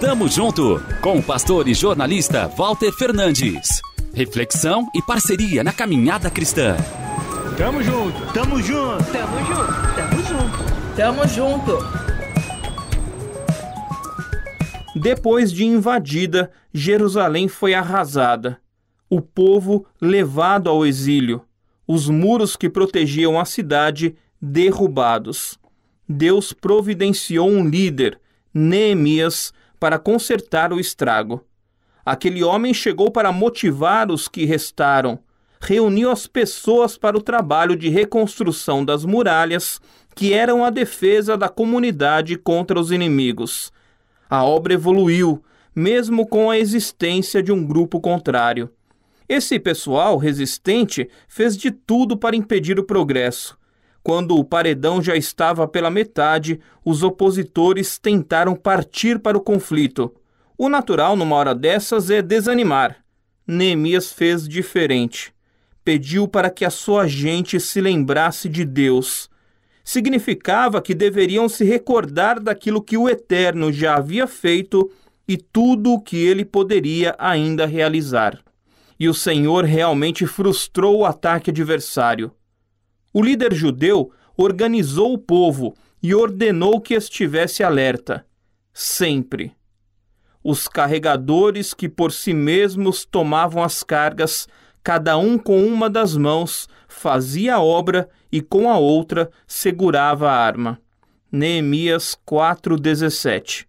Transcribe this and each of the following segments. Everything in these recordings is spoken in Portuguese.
Tamo junto com o pastor e jornalista Walter Fernandes. Reflexão e parceria na caminhada cristã. Tamo junto, tamo junto, tamo junto, tamo junto, tamo junto. Depois de invadida, Jerusalém foi arrasada. O povo levado ao exílio. Os muros que protegiam a cidade derrubados. Deus providenciou um líder, Neemias, para consertar o estrago. Aquele homem chegou para motivar os que restaram, reuniu as pessoas para o trabalho de reconstrução das muralhas, que eram a defesa da comunidade contra os inimigos. A obra evoluiu, mesmo com a existência de um grupo contrário. Esse pessoal resistente fez de tudo para impedir o progresso. Quando o paredão já estava pela metade, os opositores tentaram partir para o conflito. O natural numa hora dessas é desanimar. Neemias fez diferente. Pediu para que a sua gente se lembrasse de Deus. Significava que deveriam se recordar daquilo que o Eterno já havia feito e tudo o que ele poderia ainda realizar. E o Senhor realmente frustrou o ataque adversário. O líder judeu organizou o povo e ordenou que estivesse alerta, sempre. Os carregadores que por si mesmos tomavam as cargas, cada um com uma das mãos, fazia a obra e com a outra segurava a arma. Neemias 4:17.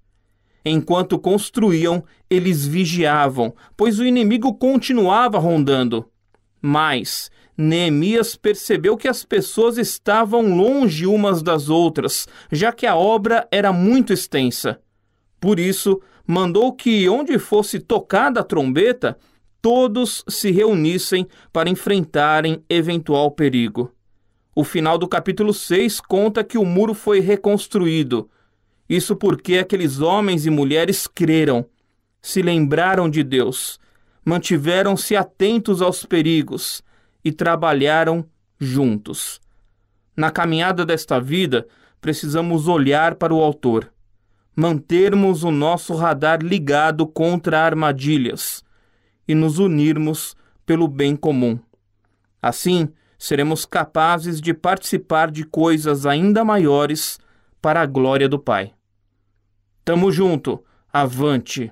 Enquanto construíam, eles vigiavam, pois o inimigo continuava rondando. Mas Neemias percebeu que as pessoas estavam longe umas das outras, já que a obra era muito extensa. Por isso, mandou que, onde fosse tocada a trombeta, todos se reunissem para enfrentarem eventual perigo. O final do capítulo 6 conta que o muro foi reconstruído. Isso porque aqueles homens e mulheres creram, se lembraram de Deus, mantiveram-se atentos aos perigos e trabalharam juntos. Na caminhada desta vida, precisamos olhar para o Autor, mantermos o nosso radar ligado contra armadilhas e nos unirmos pelo bem comum. Assim, seremos capazes de participar de coisas ainda maiores para a glória do Pai. Tamo junto, avante!